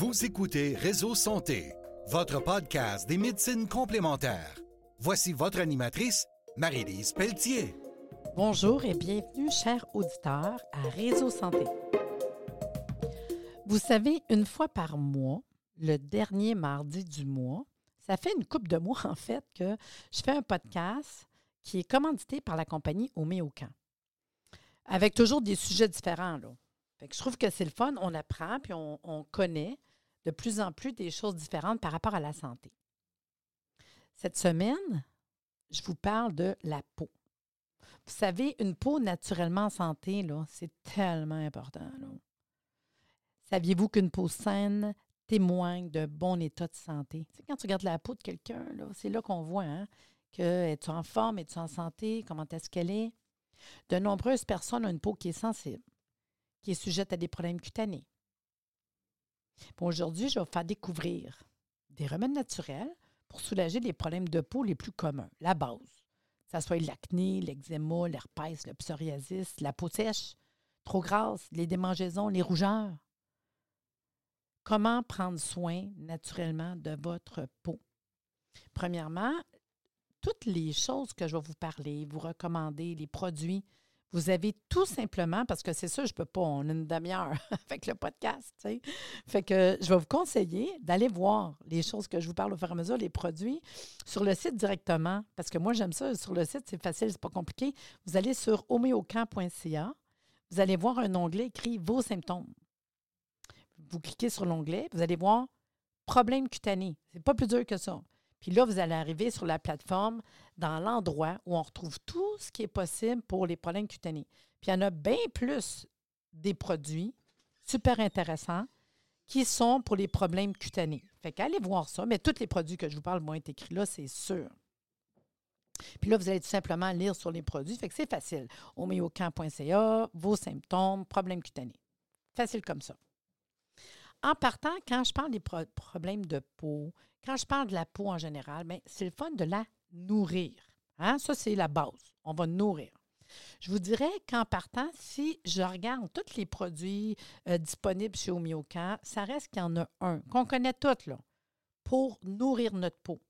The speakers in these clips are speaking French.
Vous écoutez Réseau Santé, votre podcast des médecines complémentaires. Voici votre animatrice, Marie-Lise Pelletier. Bonjour et bienvenue, chers auditeurs, à Réseau Santé. Vous savez, une fois par mois, le dernier mardi du mois, ça fait une coupe de mois en fait que je fais un podcast qui est commandité par la compagnie Homéocan. Avec toujours des sujets différents. Là. je trouve que c'est le fun, on apprend, puis on, connaît de plus en plus des choses différentes par rapport à la santé. Cette semaine, je vous parle de la peau. Vous savez, une peau naturellement en santé, c'est tellement important. Saviez-vous qu'une peau saine témoigne d'un bon état de santé? Quand tu regardes la peau de quelqu'un, c'est là qu'on voit hein, que es-tu en forme, es-tu en santé, comment est-ce qu'elle est? De nombreuses personnes ont une peau qui est sensible, qui est sujette à des problèmes cutanés. Aujourd'hui, je vais vous faire découvrir des remèdes naturels pour soulager les problèmes de peau les plus communs, la base. Que ce soit l'acné, l'eczéma, l'herpès, le psoriasis, la peau sèche, trop grasse, les démangeaisons, les rougeurs. Comment prendre soin naturellement de votre peau? Premièrement, toutes les choses que je vais vous parler, vous recommander, les produits, vous avez tout simplement, parce que c'est ça, je ne peux pas, on a une demi-heure avec le podcast, tu sais. Fait que je vais vous conseiller d'aller voir les choses que je vous parle au fur et à mesure, les produits, sur le site directement, parce que moi, j'aime ça. Sur le site, c'est facile, c'est pas compliqué. Vous allez sur homéocamp.ca, vous allez voir un onglet écrit Vos symptômes. Vous cliquez sur l'onglet, vous allez voir Problème cutané. C'est pas plus dur que ça. Puis là, vous allez arriver sur la plateforme dans l'endroit où on retrouve tout ce qui est possible pour les problèmes cutanés. Puis il y en a bien plus des produits super intéressants qui sont pour les problèmes cutanés. Fait qu'allez voir ça, mais tous les produits que je vous parle vont être écrits là, c'est sûr. Puis là, vous allez tout simplement lire sur les produits. Fait que c'est facile. Homéocamp.ca, vos symptômes, problèmes cutanés. Facile comme ça. En partant, quand je parle des problèmes de peau, quand je parle de la peau en général, ben, c'est le fun de la nourrir. Hein? Ça, c'est la base. On va nourrir. Je vous dirais qu'en partant, si je regarde tous les produits euh, disponibles chez Omiocan, ça reste qu'il y en a un qu'on connaît tous, là, pour nourrir notre peau,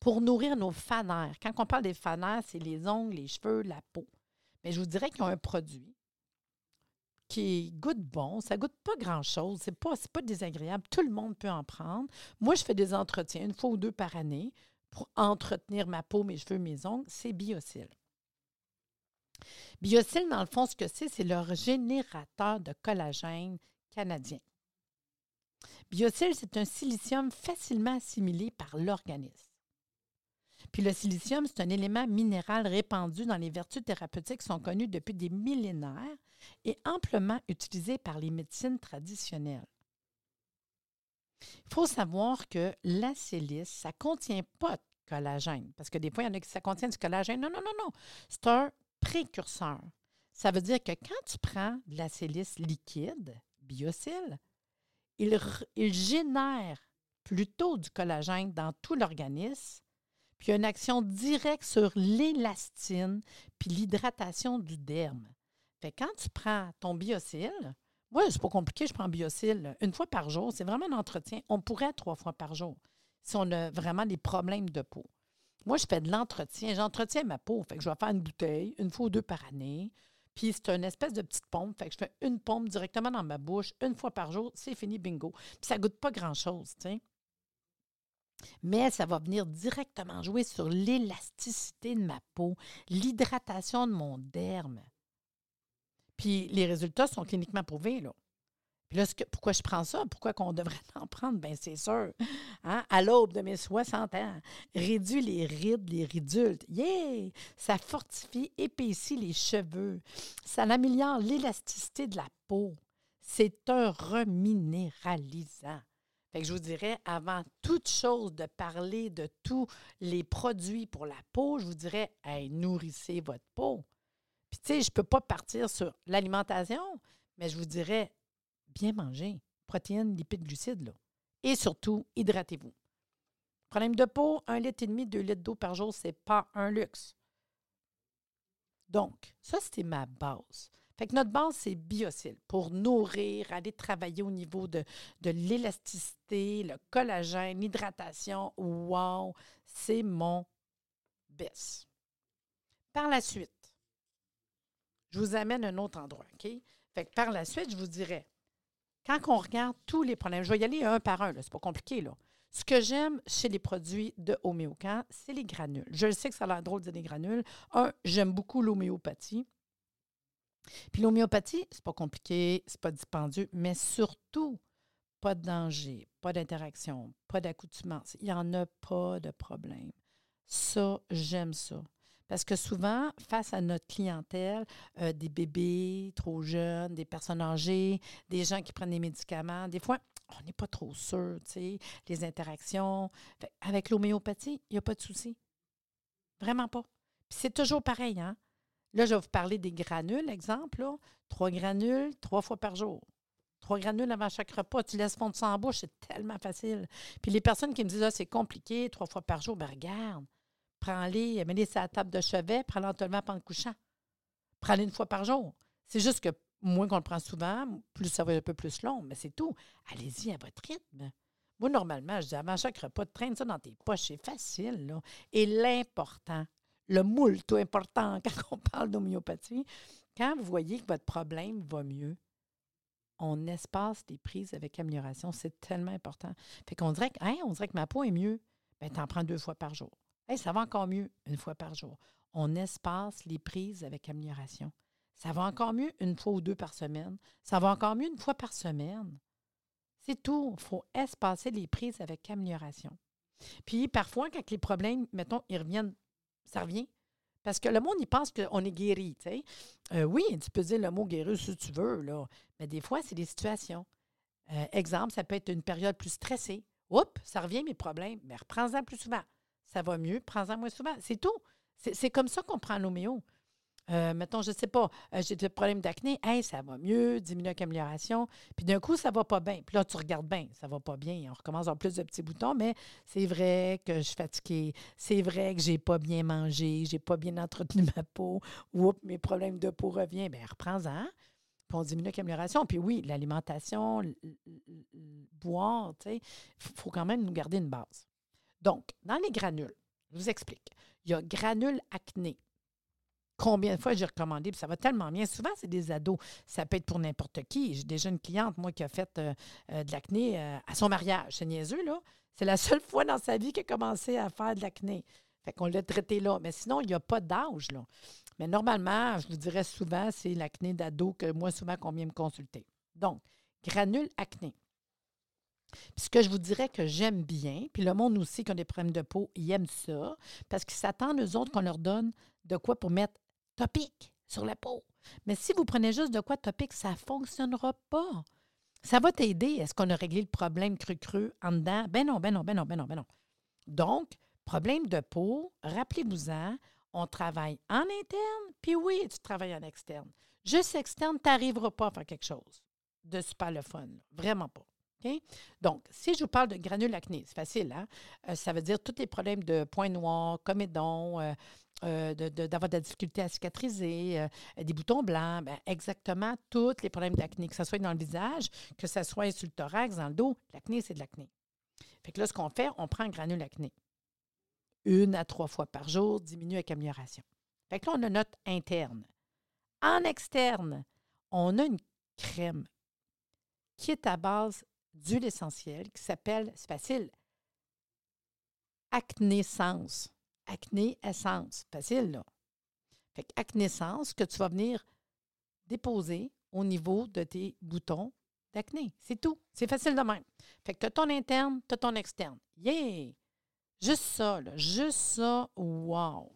pour nourrir nos fanères. Quand on parle des fanères, c'est les ongles, les cheveux, la peau. Mais je vous dirais qu'ils ont un produit qui goûte bon. Ça goûte pas grand-chose. C'est pas, pas désagréable. Tout le monde peut en prendre. Moi, je fais des entretiens une fois ou deux par année pour entretenir ma peau, mes cheveux, mes ongles. C'est Biocil. Biocil, dans le fond, ce que c'est, c'est leur générateur de collagène canadien. Biocil, c'est un silicium facilement assimilé par l'organisme. Puis le silicium, c'est un élément minéral répandu dans les vertus thérapeutiques qui sont connues depuis des millénaires et amplement utilisé par les médecines traditionnelles. Il faut savoir que la silice, ça ne contient pas de collagène. Parce que des fois, il y en a qui ça contient du collagène. Non, non, non, non. C'est un précurseur. Ça veut dire que quand tu prends de la silice liquide, biocile, il, génère plutôt du collagène dans tout l'organisme puis il a une action directe sur l'élastine puis l'hydratation du derme. Fait quand tu prends ton biocile, moi, c'est pas compliqué, je prends biocile une fois par jour. C'est vraiment un entretien. On pourrait trois fois par jour si on a vraiment des problèmes de peau. Moi, je fais de l'entretien. J'entretiens ma peau. Fait que je vais faire une bouteille une fois ou deux par année. Puis c'est une espèce de petite pompe. Fait que je fais une pompe directement dans ma bouche une fois par jour. C'est fini, bingo. Puis ça goûte pas grand-chose, mais ça va venir directement jouer sur l'élasticité de ma peau, l'hydratation de mon derme. Puis les résultats sont cliniquement prouvés. Là. Puis là, pourquoi je prends ça? Pourquoi qu'on devrait en prendre? Bien, c'est sûr. Hein? À l'aube de mes 60 ans, réduit les rides, les ridultes. Yeah! Ça fortifie, épaissit les cheveux. Ça améliore l'élasticité de la peau. C'est un reminéralisant je vous dirais, avant toute chose de parler de tous les produits pour la peau, je vous dirais, nourrissez votre peau. Puis, tu sais, je ne peux pas partir sur l'alimentation, mais je vous dirais, bien manger. Protéines, lipides, glucides, là. Et surtout, hydratez-vous. Problème de peau, un litre et demi, deux litres d'eau par jour, ce n'est pas un luxe. Donc, ça, c'était ma base. Fait que notre base, c'est biocile pour nourrir, aller travailler au niveau de, de l'élasticité, le collagène, l'hydratation. Wow, c'est mon best. Par la suite, je vous amène un autre endroit, par la suite, je vous dirais, quand on regarde tous les problèmes, je vais y aller un par un, c'est pas compliqué, là. Ce que j'aime chez les produits de homéocan, c'est les granules. Je sais que ça a l'air drôle de dire des granules. Un, j'aime beaucoup l'homéopathie. Puis l'homéopathie, c'est pas compliqué, c'est pas dispendieux, mais surtout, pas de danger, pas d'interaction, pas d'accoutumance. Il n'y en a pas de problème. Ça, j'aime ça. Parce que souvent, face à notre clientèle, euh, des bébés trop jeunes, des personnes âgées, des gens qui prennent des médicaments, des fois, on n'est pas trop sûr, tu sais, les interactions. avec l'homéopathie, il n'y a pas de souci. Vraiment pas. Puis c'est toujours pareil, hein? Là, je vais vous parler des granules, exemple. Trois granules, trois fois par jour. Trois granules avant chaque repas. Tu laisses fondre ça en bouche, c'est tellement facile. Puis les personnes qui me disent, ah, c'est compliqué, trois fois par jour, ben regarde, prends-les, mets-les sur la table de chevet, prends-les en pendant le couchant. Prends-les une fois par jour. C'est juste que moins qu'on le prend souvent, plus ça va être un peu plus long, mais c'est tout. Allez-y à votre rythme. Moi, normalement, je dis avant chaque repas, traîne ça dans tes poches, c'est facile. Là. Et l'important, le moule tout important quand on parle d'homéopathie, quand vous voyez que votre problème va mieux, on espace des prises avec amélioration. C'est tellement important. Fait qu'on dirait que, on dirait que ma peau est mieux. Bien, t'en prends deux fois par jour. Ça va encore mieux une fois par jour. On espace les prises avec amélioration. Ça va encore mieux une fois ou deux par semaine. Ça va encore mieux une fois par semaine. C'est tout. Il faut espacer les prises avec amélioration. Puis parfois, quand les problèmes, mettons, ils reviennent, ça revient. Parce que le monde, il pense qu'on est guéri. Euh, oui, tu peux dire le mot guéri si tu veux, là. mais des fois, c'est des situations. Euh, exemple, ça peut être une période plus stressée. Oups, ça revient mes problèmes. Mais reprends-en plus souvent. Ça va mieux, prends-en moins souvent. C'est tout. C'est comme ça qu'on prend l'homéo. Euh, mettons, je ne sais pas, euh, j'ai des problèmes d'acné, hey, ça va mieux, diminue avec amélioration. Puis d'un coup, ça ne va pas bien. Puis là, tu regardes bien, ça ne va pas bien. On recommence en plus de petits boutons, mais c'est vrai que je suis fatiguée. C'est vrai que je n'ai pas bien mangé, je n'ai pas bien entretenu ma peau. Oups, mes problèmes de peau reviennent. Bien, reprends-en. Puis on diminue avec amélioration. Puis oui, l'alimentation, boire, tu sais, il faut quand même nous garder une base. Donc, dans les granules, je vous explique. Il y a granules acné combien de fois j'ai recommandé, ça va tellement bien. Souvent, c'est des ados. Ça peut être pour n'importe qui. J'ai déjà une cliente, moi, qui a fait euh, euh, de l'acné euh, à son mariage. C'est niaiseux, là. C'est la seule fois dans sa vie qu'elle a commencé à faire de l'acné. Fait qu'on l'a traité là. Mais sinon, il n'y a pas d'âge, là. Mais normalement, je vous dirais souvent, c'est l'acné d'ado que moi, souvent, qu'on vient me consulter. Donc, granule acné. Puis ce que je vous dirais que j'aime bien, puis le monde aussi qui a des problèmes de peau, ils aiment ça, parce qu'ils s'attendent, eux autres, qu'on leur donne de quoi pour mettre topique sur la peau. Mais si vous prenez juste de quoi topique, ça ne fonctionnera pas. Ça va t'aider. Est-ce qu'on a réglé le problème cru-cru en dedans? Ben non, ben non, ben non, ben non, ben non. Donc, problème de peau, rappelez-vous-en, on travaille en interne, puis oui, tu travailles en externe. Juste externe, tu n'arriveras pas à faire quelque chose de super le fun. Vraiment pas. Donc, si je vous parle de granules acné, c'est facile, hein? Euh, ça veut dire tous les problèmes de points noirs, comédons, euh, euh, d'avoir de, la difficulté à cicatriser, des boutons blancs, ben, exactement tous les problèmes d'acné, que ce soit dans le visage, que ce soit sur le thorax, dans le dos, l'acné, c'est de l'acné. Fait que là, ce qu'on fait, on prend granule acné. Une à trois fois par jour, diminue avec amélioration. Fait que là, on a notre interne. En externe, on a une crème qui est à base d'huile essentielle qui s'appelle, c'est facile, Acnéscence acné essence. Facile, là. Fait acné-essence que tu vas venir déposer au niveau de tes boutons d'acné. C'est tout. C'est facile de même. Fait que tu as ton interne, tu as ton externe. Yeah! Juste ça, là. Juste ça, wow!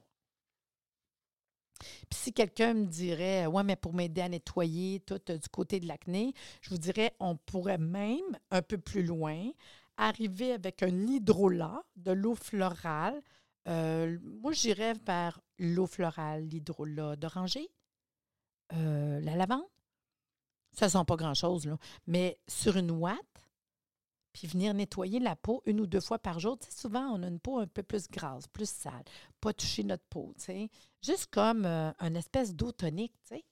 Puis si quelqu'un me dirait, ouais, mais pour m'aider à nettoyer tout euh, du côté de l'acné, je vous dirais, on pourrait même, un peu plus loin, arriver avec un hydrolat, de l'eau florale, euh, moi, j'irais vers l'eau florale, l'hydrolat d'oranger, euh, la lavande. Ça sent pas grand-chose, là. Mais sur une ouate, puis venir nettoyer la peau une ou deux fois par jour. Tu sais, souvent, on a une peau un peu plus grasse, plus sale. Pas toucher notre peau, tu sais. Juste comme euh, une espèce d'eau tonique, tu sais.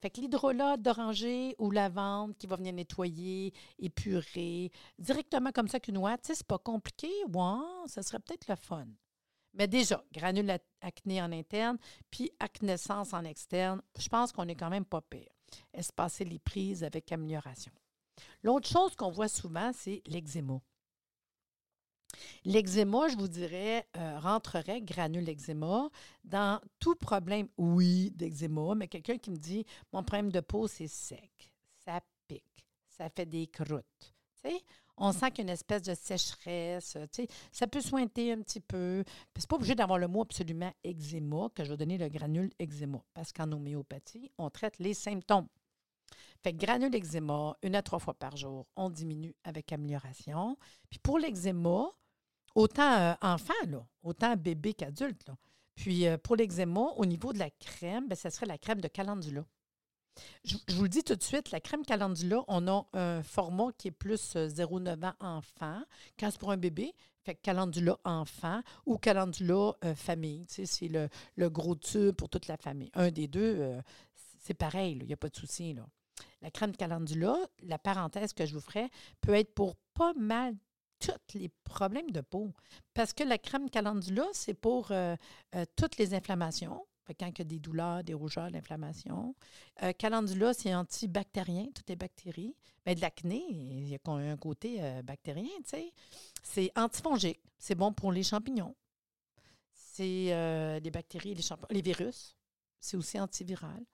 Fait que d'oranger ou lavande qui va venir nettoyer, épurer, directement comme ça qu'une noix, tu sais, c'est pas compliqué. Ouais, ça serait peut-être le fun. Mais déjà, granule acné en interne, puis acnescence en externe, je pense qu'on est quand même pas pire. Espacer les prises avec amélioration. L'autre chose qu'on voit souvent, c'est l'eczéma. L'eczéma, je vous dirais, euh, rentrerait, granule eczéma, dans tout problème, oui, d'eczéma, mais quelqu'un qui me dit Mon problème de peau, c'est sec, ça pique, ça fait des croûtes. on sent qu'il y a une espèce de sécheresse. ça peut sointer un petit peu. Ce n'est pas obligé d'avoir le mot absolument eczéma que je vais donner le granule eczéma, parce qu'en homéopathie, on traite les symptômes. Fait que granule eczéma, une à trois fois par jour, on diminue avec amélioration. Puis pour l'eczéma, autant euh, enfant, autant bébé qu'adulte. Puis euh, pour l'eczéma, au niveau de la crème, bien, ça serait la crème de calendula. Je, vous le dis tout de suite, la crème calendula, on a un format qui est plus 0,9 euh, ans enfant. Quand c'est pour un bébé, fait calendula enfant ou calendula famille. C'est le, le, gros tube pour toute la famille. Un des deux, c'est pareil, il n'y a pas de souci. La crème calendula, la parenthèse que je vous ferai, peut être pour pas mal tous les problèmes de peau. Parce que la crème calendula, c'est pour euh, euh, toutes les inflammations. quand il y a des douleurs, des rougeurs, l'inflammation. Euh, calendula, c'est antibactérien, toutes les bactéries. Mais de l'acné, il y a un côté bactérien, tu sais. C'est antifongique. C'est bon pour les champignons. C'est les bactéries, les champignons, les virus. C'est aussi antiviral.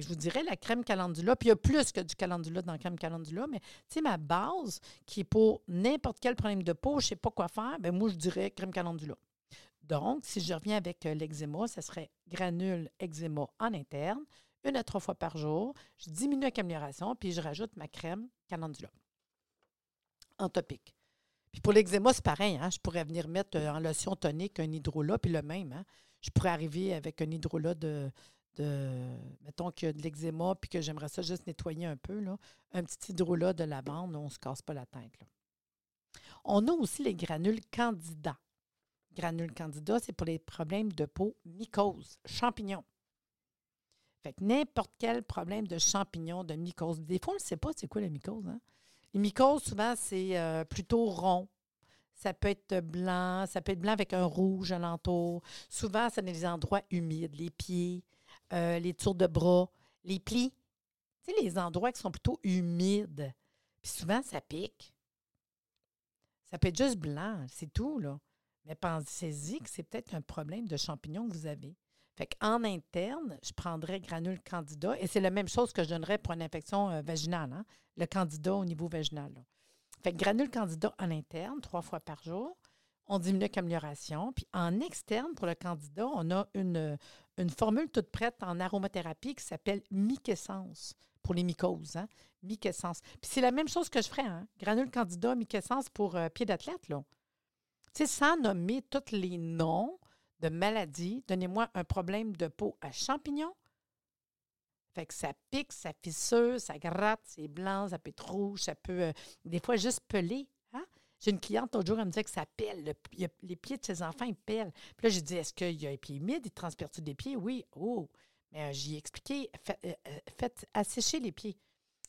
Je vous dirais la crème calendula, puis il y a plus que du calendula dans la crème calendula, mais tu sais, ma base qui est pour n'importe quel problème de peau, je ne sais pas quoi faire, bien moi, je dirais crème calendula. Donc, si je reviens avec euh, l'eczéma, ce serait granule eczéma en interne, une à trois fois par jour. Je diminue avec amélioration, puis je rajoute ma crème calendula en topique. Puis pour l'eczéma, c'est pareil. Hein? Je pourrais venir mettre euh, en lotion tonique un hydrolat, puis le même. Hein? Je pourrais arriver avec un hydrolat de, de, mettons qu'il y a de l'eczéma puis que j'aimerais ça juste nettoyer un peu, là, un petit hydrolat de lavande, on ne se casse pas la tête. On a aussi les granules candida. Granules candida, c'est pour les problèmes de peau mycose, champignons. Fait n'importe quel problème de champignons, de mycose. Des fois, on ne sait pas c'est quoi la mycose. Hein? Les mycoses, souvent, c'est euh, plutôt rond. Ça peut être blanc, ça peut être blanc avec un rouge alentour. Souvent, c'est dans les endroits humides, les pieds, euh, les tours de bras, les plis. Tu les endroits qui sont plutôt humides. Puis souvent, ça pique. Ça peut être juste blanc, c'est tout, là. Mais pensez-y que c'est peut-être un problème de champignons que vous avez. Fait qu'en interne, je prendrais granule candida et c'est la même chose que je donnerais pour une infection euh, vaginale, hein, le candida au niveau vaginal. Fait que granule candida en interne, trois fois par jour on diminue avec amélioration. Puis en externe, pour le candidat, on a une, formule toute prête en aromathérapie qui s'appelle Myquessence pour les mycoses. Hein? Puis c'est la même chose que je ferais, hein? Granule candida, myquessence pour euh, pied d'athlète, là. Tu sais, sans nommer tous les noms de maladies, donnez-moi un problème de peau à champignons. Fait que ça pique, ça fissure, ça gratte, c'est blanc, ça peut être rouge, ça peut euh, des fois juste peler. J'ai une cliente l'autre jour, elle me disait que ça pèle. les pieds de ses enfants, ils pèlent. Puis là, j'ai dit Est-ce qu'il y a un pied humide Il transpire-tu des pieds? Oui. Oh. Mais euh, j'y ai expliqué euh, euh, faites assécher les pieds.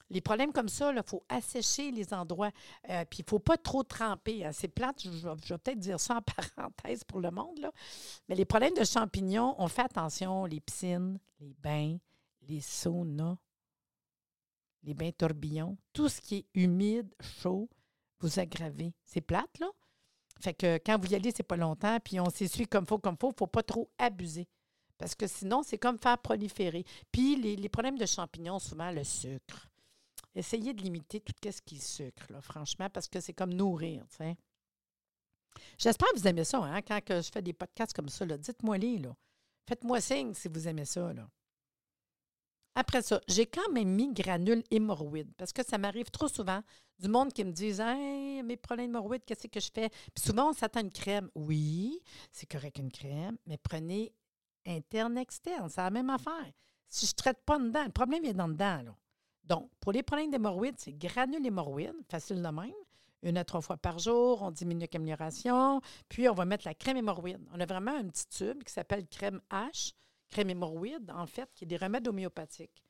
Les problèmes comme ça, il faut assécher les endroits. puis il ne faut pas trop tremper. Hein. C'est plate, je, vais peut-être dire ça en parenthèse pour le monde. Là. Mais les problèmes de champignons, on fait attention. Les piscines, les bains, les saunas, les bains tourbillons, tout ce qui est humide, chaud, vous aggravez. C'est plate, là? Fait que quand vous y allez, c'est pas longtemps, puis on s'essuie comme faut, comme faut. faut pas trop abuser. Parce que sinon, c'est comme faire proliférer. Puis les, problèmes de champignons, souvent le sucre. Essayez de limiter tout ce qui est sucre, là, franchement, parce que c'est comme nourrir. J'espère que vous aimez ça, hein, quand je fais des podcasts comme ça. Dites-moi-les, là. Faites-moi signe si vous aimez ça. Après ça, j'ai quand même mis granule hémorroïde parce que ça m'arrive trop souvent du monde qui me disent Hey, mes problèmes d'hémorroïdes, qu'est-ce que je fais? Puis souvent, on s'attend à une crème. Oui, c'est correct une crème, mais prenez interne, externe. C'est la même affaire. Si je ne traite pas dedans, le problème est dans dedans. Là. Donc, pour les problèmes d'hémorroïdes, c'est granule hémorroïde, facile de même. Une à trois fois par jour, on diminue avec amélioration. Puis, on va mettre la crème hémorroïde. On a vraiment un petit tube qui s'appelle crème H crème hémorroïde, en fait, qui est des remèdes homéopathiques.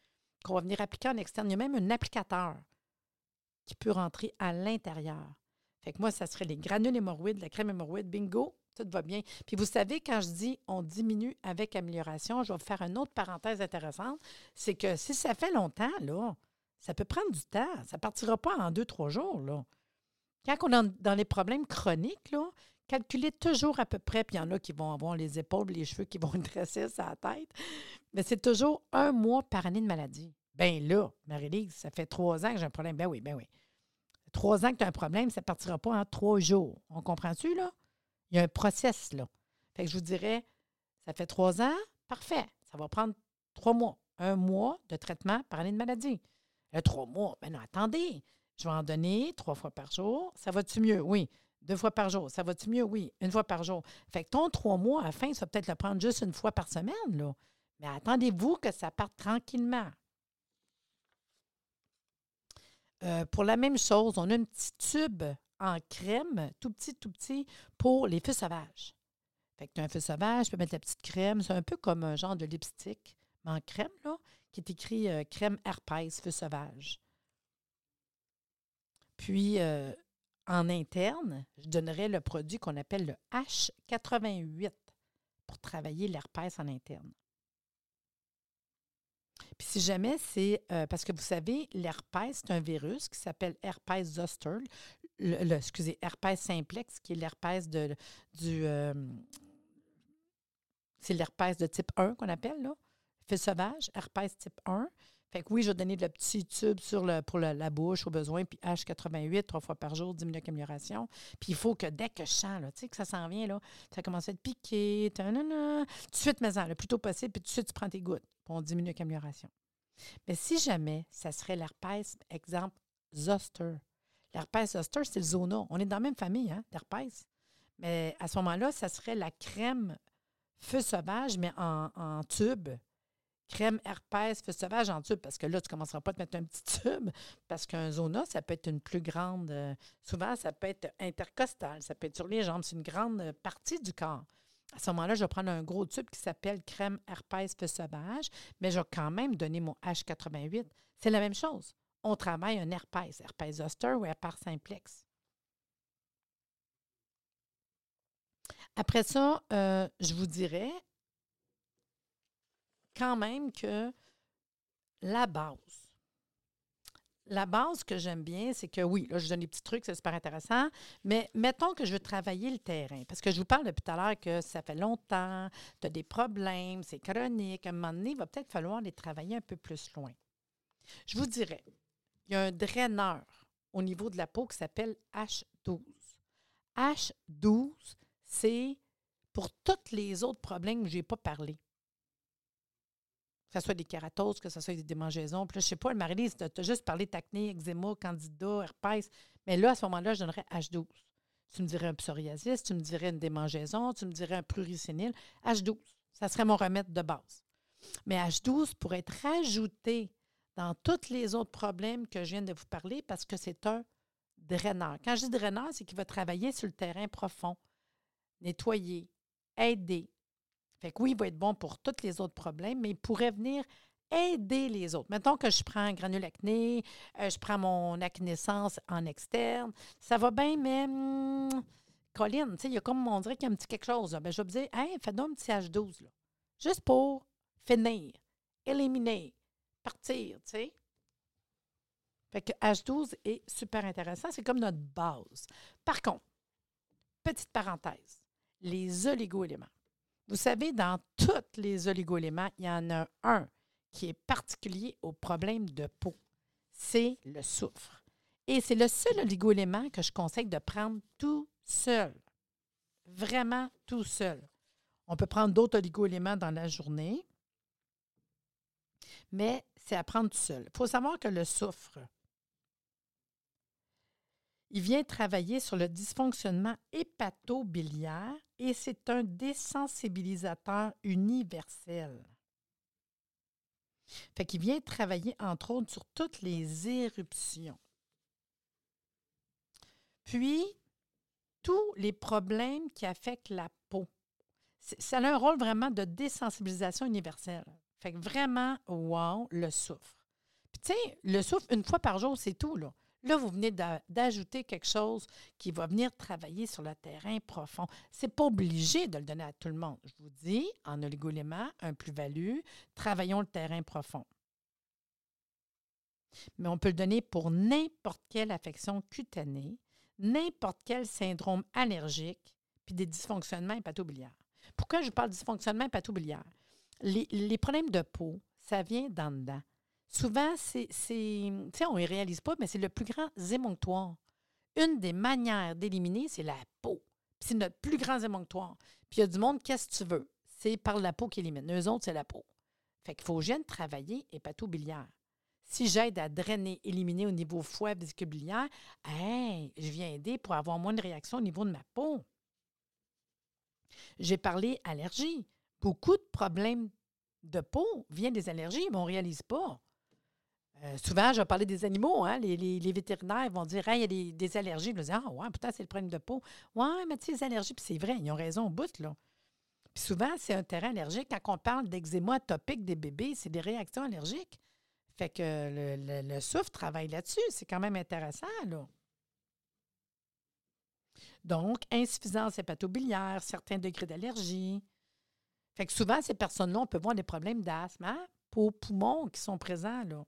qu'on va venir appliquer en externe. Il y a même un applicateur qui peut rentrer à l'intérieur. Fait que moi, ça serait les granules hémorroïdes, la crème hémorroïde, bingo, tout va bien. Puis vous savez, quand je dis on diminue avec amélioration, je vais faire une autre parenthèse intéressante, c'est que si ça fait longtemps, là, ça peut prendre du temps. Ça ne partira pas en deux, trois jours, là. Quand on est dans les problèmes chroniques, là, calculez toujours à peu près, puis il y en a qui vont avoir les épaules, les cheveux qui vont dresser la tête, mais c'est toujours un mois par année de maladie. Ben là, Marie-Lise, ça fait trois ans que j'ai un problème. Ben oui, ben oui. Trois ans que tu as un problème, ça ne partira pas en trois jours. On comprend-tu, là? Il y a un process, là. Fait que je vous dirais, ça fait trois ans, parfait. Ça va prendre trois mois. Un mois de traitement par année de maladie. Trois mois, ben non, attendez. Je vais en donner trois fois par jour. Ça va-tu mieux? Oui. Deux fois par jour. Ça va-tu mieux? Oui. Une fois par jour. Fait que ton trois mois, à fin, ça va peut-être le prendre juste une fois par semaine, là. Mais attendez-vous que ça parte tranquillement. Euh, pour la même chose, on a un petit tube en crème, tout petit, tout petit, pour les feux sauvages. Fait que tu as un feu sauvage, tu peux mettre la petite crème. C'est un peu comme un genre de lipstick, mais en crème, là, qui est écrit euh, crème herpès, feu sauvage. Puis, euh, en interne, je donnerais le produit qu'on appelle le H88 pour travailler l'herpès en interne. Puis si jamais c'est, euh, parce que vous savez, l'herpès, c'est un virus qui s'appelle herpès zoster, le, excusez, herpès simplex, qui est l'herpès de, du... Euh, c'est l'herpès de type 1 qu'on appelle, là. Fait sauvage, herpès type 1. Fait que oui, je vais donner de le petit tube sur le, pour la bouche au besoin, puis H88, trois fois par jour, 10 minutes d'amélioration. Puis il faut que dès que je sens, là, tu sais, que ça s'en vient, là, ça commence à être piqué, tout de suite, mais le plus tôt possible, puis tout de suite, tu prends tes gouttes pour 10 minutes d'amélioration. Mais si jamais ça serait l'herpès, exemple, zoster. L'herpès zoster, c'est le zona. On est dans la même famille, hein, d'herpès. Mais à ce moment-là, ça serait la crème feu sauvage, mais en tube crème herpès feu sauvage en tube, parce que là, tu ne commenceras pas à te mettre un petit tube, parce qu'un zona, ça peut être une plus grande, euh, souvent, ça peut être intercostal, ça peut être sur les jambes, c'est une grande partie du corps. À ce moment-là, je vais prendre un gros tube qui s'appelle crème herpès feu sauvage, mais je vais quand même donner mon H88. C'est la même chose. On travaille un herpès, herpès zoster ou herpès simplex. Après ça, euh, je vous dirais, quand même que la base, la base que j'aime bien, c'est que oui, là, je donne des petits trucs, c'est super intéressant, mais mettons que je veux travailler le terrain, parce que je vous parle depuis tout à l'heure que ça fait longtemps, tu as des problèmes, c'est chronique, à un moment donné, il va peut-être falloir les travailler un peu plus loin. Je vous dirais, il y a un draineur au niveau de la peau qui s'appelle H12. H12, c'est pour tous les autres problèmes que je n'ai pas parlé que ce soit des kératoses, que ce soit des démangeaisons. Puis là, je sais pas, le marie tu as juste parlé d'acné, eczéma, candida, herpès. Mais là, à ce moment-là, je donnerais H12. Tu me dirais un psoriasis, tu me dirais une démangeaison, tu me dirais un pluricénile. H12, ça serait mon remède de base. Mais H12 pourrait être rajouté dans tous les autres problèmes que je viens de vous parler parce que c'est un draineur. Quand je dis draineur, c'est qu'il va travailler sur le terrain profond, nettoyer, aider, fait que oui, il va être bon pour tous les autres problèmes, mais il pourrait venir aider les autres. Mettons que je prends un granule acné, euh, je prends mon acnéessence en externe, ça va bien, mais hum, Colline, il y a comme on dirait qu'il y a un petit quelque chose. Ben, je vais me dire, hey, fais donc un petit H12, là. Juste pour finir, éliminer, partir, tu sais. Fait que H12 est super intéressant. C'est comme notre base. Par contre, petite parenthèse, les oligo-éléments. Vous savez, dans tous les oligoéléments, il y en a un qui est particulier aux problèmes de peau. C'est le soufre. Et c'est le seul oligoélément que je conseille de prendre tout seul. Vraiment tout seul. On peut prendre d'autres oligoéléments dans la journée, mais c'est à prendre tout seul. Il faut savoir que le soufre, il vient travailler sur le dysfonctionnement hépato-biliaire et c'est un désensibilisateur universel. Fait qu'il vient travailler, entre autres, sur toutes les éruptions. Puis, tous les problèmes qui affectent la peau. Ça a un rôle vraiment de désensibilisation universelle. Fait que vraiment, wow, le soufre. tu sais, le souffle, une fois par jour, c'est tout, là. Là, vous venez d'ajouter quelque chose qui va venir travailler sur le terrain profond. Ce n'est pas obligé de le donner à tout le monde. Je vous dis, en oligolément, un plus-value, travaillons le terrain profond. Mais on peut le donner pour n'importe quelle affection cutanée, n'importe quel syndrome allergique, puis des dysfonctionnements hépatobiliaires. Pourquoi je parle de dysfonctionnement hépatobiliaire? Les, les problèmes de peau, ça vient d'en dedans. Souvent, c'est, on ne réalise pas, mais c'est le plus grand émonctoire. Une des manières d'éliminer, c'est la peau. c'est notre plus grand émonctoire. Puis il y a du monde, qu'est-ce que tu veux? C'est par la peau qui élimine. Eux autres, c'est la peau. Fait qu'il faut gêne travailler hépato-biliaire. Si j'aide à drainer, éliminer au niveau foie vésicule-biliaire, je viens aider pour avoir moins de réaction au niveau de ma peau. J'ai parlé allergie. Beaucoup de problèmes de peau viennent des allergies, mais on ne réalise pas. Euh, souvent, je vais parler des animaux. Hein? Les, vétérinaires vont dire il y a des, allergies. Ils vont dire Ah, ouais, putain, c'est le problème de peau. Ouais, mais tu sais, les allergies, puis c'est vrai, ils ont raison au bout, là. Puis souvent, c'est un terrain allergique. Quand on parle d'eczéma atopique des bébés, c'est des réactions allergiques. Fait que le, le, souffle travaille là-dessus. C'est quand même intéressant, là. Donc, insuffisance hépatobiliaire, certains degrés d'allergie. Fait que souvent, ces personnes-là, on peut voir des problèmes d'asthme, hein? poumons qui sont présents, là.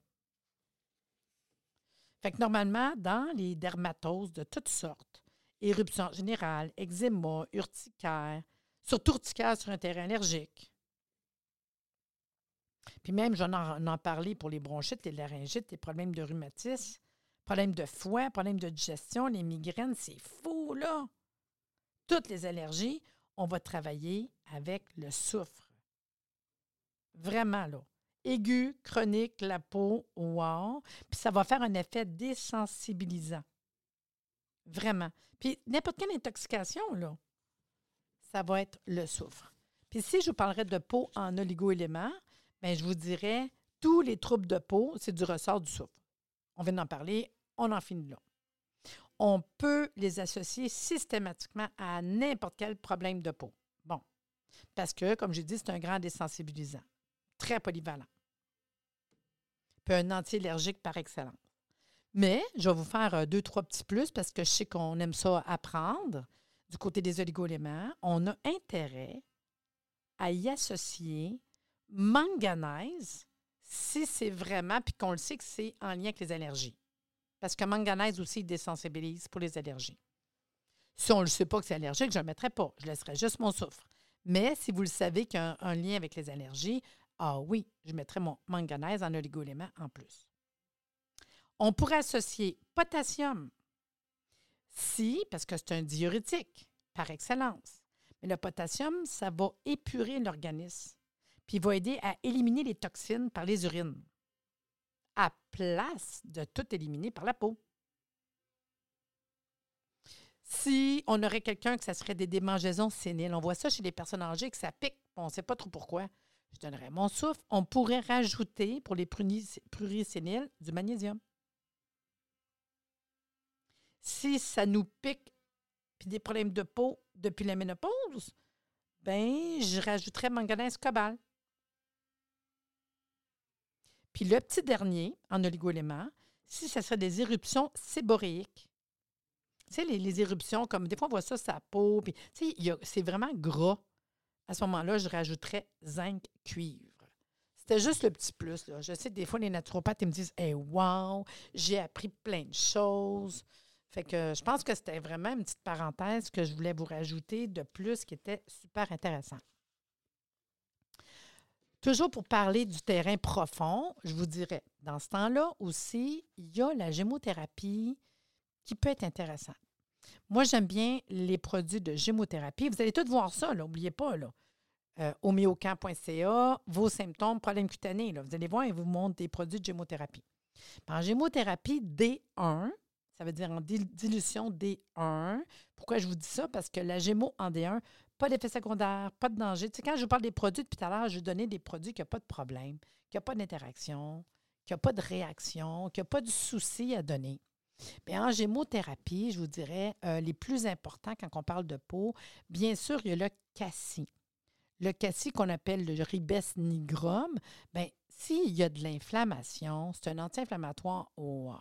Fait que normalement, dans les dermatoses de toutes sortes, éruptions générales, eczéma, urticaire, surtout urticaire sur un terrain allergique. Puis même, j'en ai en parlé pour les bronchites, les laryngites, les problèmes de rhumatisme, problèmes de foie, problèmes de digestion, les migraines, c'est fou, là. Toutes les allergies, on va travailler avec le soufre. Vraiment, là aigu, chronique, la peau, wow. Puis ça va faire un effet désensibilisant. Vraiment. Puis n'importe quelle intoxication, là, ça va être le soufre. Puis si je vous parlerais de peau en oligo-éléments, bien, je vous dirais tous les troubles de peau, c'est du ressort du soufre. On vient d'en parler, on en finit là. On peut les associer systématiquement à n'importe quel problème de peau. Bon. Parce que, comme j'ai dit, c'est un grand désensibilisant. Très polyvalent puis un anti-allergique par excellence. Mais je vais vous faire euh, deux, trois petits plus parce que je sais qu'on aime ça apprendre. Du côté des oligoéléments, on a intérêt à y associer manganèse si c'est vraiment, puis qu'on le sait que c'est en lien avec les allergies. Parce que manganèse aussi désensibilise pour les allergies. Si on ne le sait pas que c'est allergique, je ne le mettrai pas. Je laisserai juste mon soufre. Mais si vous le savez qu'il y a un lien avec les allergies, ah oui, je mettrais mon manganèse en oligoélément en plus. On pourrait associer potassium, si, parce que c'est un diurétique par excellence. Mais le potassium, ça va épurer l'organisme, puis va aider à éliminer les toxines par les urines, à place de tout éliminer par la peau. Si on aurait quelqu'un que ça serait des démangeaisons séniles, on voit ça chez les personnes âgées que ça pique, on ne sait pas trop pourquoi je donnerais mon souffle, on pourrait rajouter pour les pluriséniles du magnésium. Si ça nous pique puis des problèmes de peau depuis la ménopause, ben je rajouterais manganèse cobalt. Puis le petit dernier, en oligoéléments, si ça serait des éruptions séboréiques. Tu sais, les, éruptions, comme des fois on voit ça la peau, puis c'est vraiment gras à ce moment-là, je rajouterais zinc cuivre. C'était juste le petit plus. Je sais que des fois, les naturopathes ils me disent Hey, wow, j'ai appris plein de choses. Fait que je pense que c'était vraiment une petite parenthèse que je voulais vous rajouter de plus qui était super intéressant. Toujours pour parler du terrain profond, je vous dirais, dans ce temps-là aussi, il y a la gémothérapie qui peut être intéressante. Moi, j'aime bien les produits de gémothérapie. Vous allez tous voir ça, n'oubliez pas. Là. Euh, vos symptômes, problèmes cutanés. Là. Vous allez voir, ils vous montrent des produits de gémothérapie. En gémothérapie D1, ça veut dire en dilution D1. Pourquoi je vous dis ça? Parce que la gémo en D1, pas d'effet secondaire, pas de danger. Tu sais, quand je vous parle des produits depuis tout à l'heure, je vais donner des produits qui n'ont pas de problème, qui n'ont pas d'interaction, qui n'ont pas de réaction, qui n'ont pas de souci à donner. Bien, en gémothérapie, je vous dirais, euh, les plus importants quand on parle de peau, bien sûr, il y a le cassis. Le cassis qu'on appelle le ribes nigrum, bien, s'il y a de l'inflammation, c'est un anti-inflammatoire wow.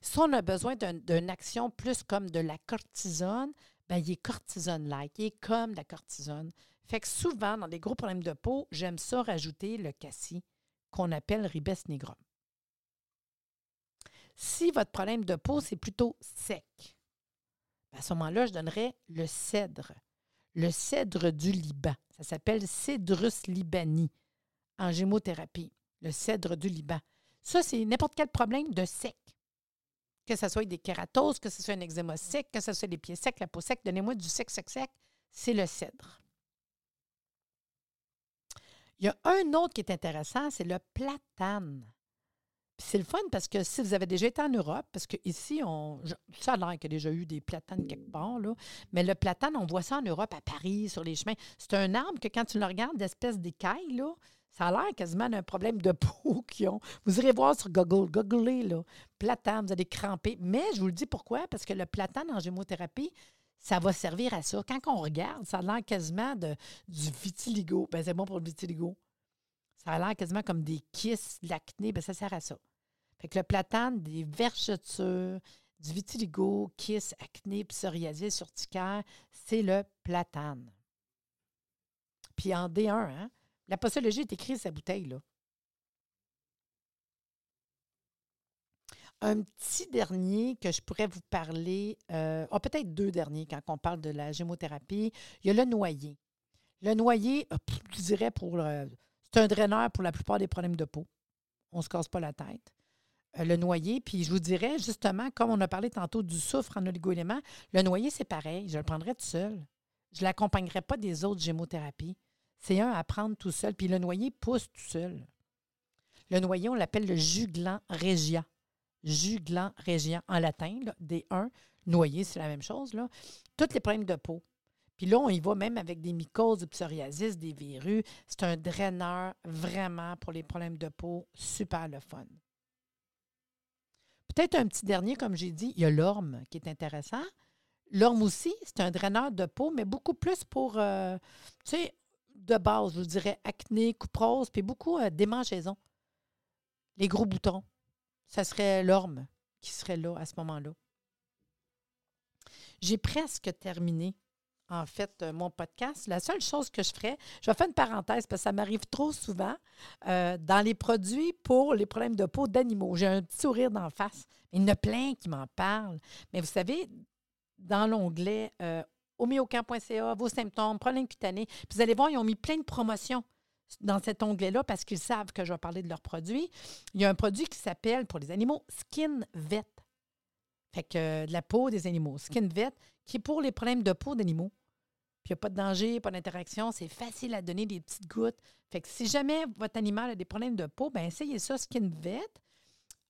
Si on a besoin d'une action plus comme de la cortisone, ben, il est cortisone-like, il est comme la cortisone. Fait que souvent, dans des gros problèmes de peau, j'aime ça rajouter le cassis, qu'on appelle ribes nigrum. Si votre problème de peau, c'est plutôt sec, ben, à ce moment-là, je donnerais le cèdre. Le cèdre du Liban. Ça s'appelle Cédrus libani en gémothérapie. Le cèdre du Liban. Ça, c'est n'importe quel problème de sec que ce soit des kératoses, que ce soit un eczéma sec, que ce soit des pieds secs, la peau sec, donnez-moi du sec, sec, sec, c'est le cèdre. Il y a un autre qui est intéressant, c'est le platane. C'est le fun parce que si vous avez déjà été en Europe, parce qu'ici, on, ça a l'air qu'il y a déjà eu des platanes quelque part, là, mais le platane, on voit ça en Europe, à Paris, sur les chemins. C'est un arbre que quand tu le regardes, d'espèce d'écaille, là, ça a l'air quasiment d'un problème de peau qu'ils ont. Vous irez voir sur Google, googlez, là, platane, vous allez cramper. Mais je vous le dis pourquoi, parce que le platane en gémothérapie, ça va servir à ça. Quand on regarde, ça a l'air quasiment de, du vitiligo. Ben, c'est bon pour le vitiligo. Ça a l'air quasiment comme des kisses, de l'acné, ben, ça sert à ça. Fait que le platane, des vergetures, du vitiligo, kiss, acné, psoriasis, urticaire, c'est le platane. Puis en D1, hein, la postologie est écrite sa bouteille, là. Un petit dernier que je pourrais vous parler, euh, ah, peut-être deux derniers quand on parle de la gémothérapie. Il y a le noyer. Le noyer, je dirais, pour c'est un draineur pour la plupart des problèmes de peau. On ne se casse pas la tête. Euh, le noyer, puis je vous dirais justement, comme on a parlé tantôt du soufre en oligo-éléments, le noyer, c'est pareil. Je le prendrais tout seul. Je ne l'accompagnerais pas des autres gémothérapies. C'est un à prendre tout seul. Puis le noyer pousse tout seul. Le noyer, on l'appelle le juglant régia. Juglant régia en latin, des 1. Noyer, c'est la même chose. Là. Tous les problèmes de peau. Puis là, on y va même avec des mycoses, du psoriasis, des virus. C'est un draineur vraiment pour les problèmes de peau. Super le fun. Peut-être un petit dernier, comme j'ai dit, il y a l'orme qui est intéressant. L'orme aussi, c'est un draineur de peau, mais beaucoup plus pour, euh, tu sais, de base, je vous dirais acné, couperose, puis beaucoup euh, démangeaisons. Les gros boutons. Ça serait l'orme qui serait là à ce moment-là. J'ai presque terminé, en fait, euh, mon podcast. La seule chose que je ferais, je vais faire une parenthèse parce que ça m'arrive trop souvent euh, dans les produits pour les problèmes de peau d'animaux. J'ai un petit sourire d'en face. Il y en a plein qui m'en parlent. Mais vous savez, dans l'onglet homéocamp.ca, vos symptômes, problèmes cutanés. Vous allez voir, ils ont mis plein de promotions dans cet onglet-là parce qu'ils savent que je vais parler de leurs produits. Il y a un produit qui s'appelle, pour les animaux, Skin Vet. Fait que euh, de la peau des animaux. Skin Vet, qui est pour les problèmes de peau d'animaux. Puis il n'y a pas de danger, pas d'interaction. C'est facile à donner des petites gouttes. Fait que si jamais votre animal a des problèmes de peau, bien essayez ça, Skin Vet.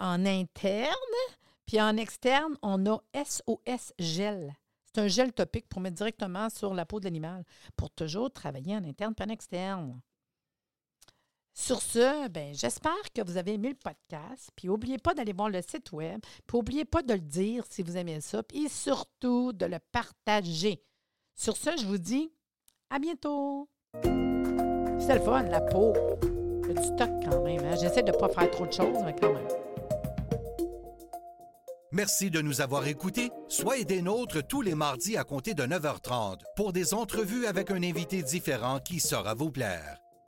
En interne, puis en externe, on a SOS Gel. C'est un gel topique pour mettre directement sur la peau de l'animal pour toujours travailler en interne et en externe. Sur ce, ben, j'espère que vous avez aimé le podcast. Puis n'oubliez pas d'aller voir le site web. Puis n'oubliez pas de le dire si vous aimez ça. Et surtout de le partager. Sur ce, je vous dis à bientôt. C'est le fun, la peau. Il y a du stock quand même. Hein. J'essaie de ne pas faire trop de choses, mais quand même. Merci de nous avoir écoutés. Soyez des nôtres tous les mardis à compter de 9h30 pour des entrevues avec un invité différent qui saura vous plaire.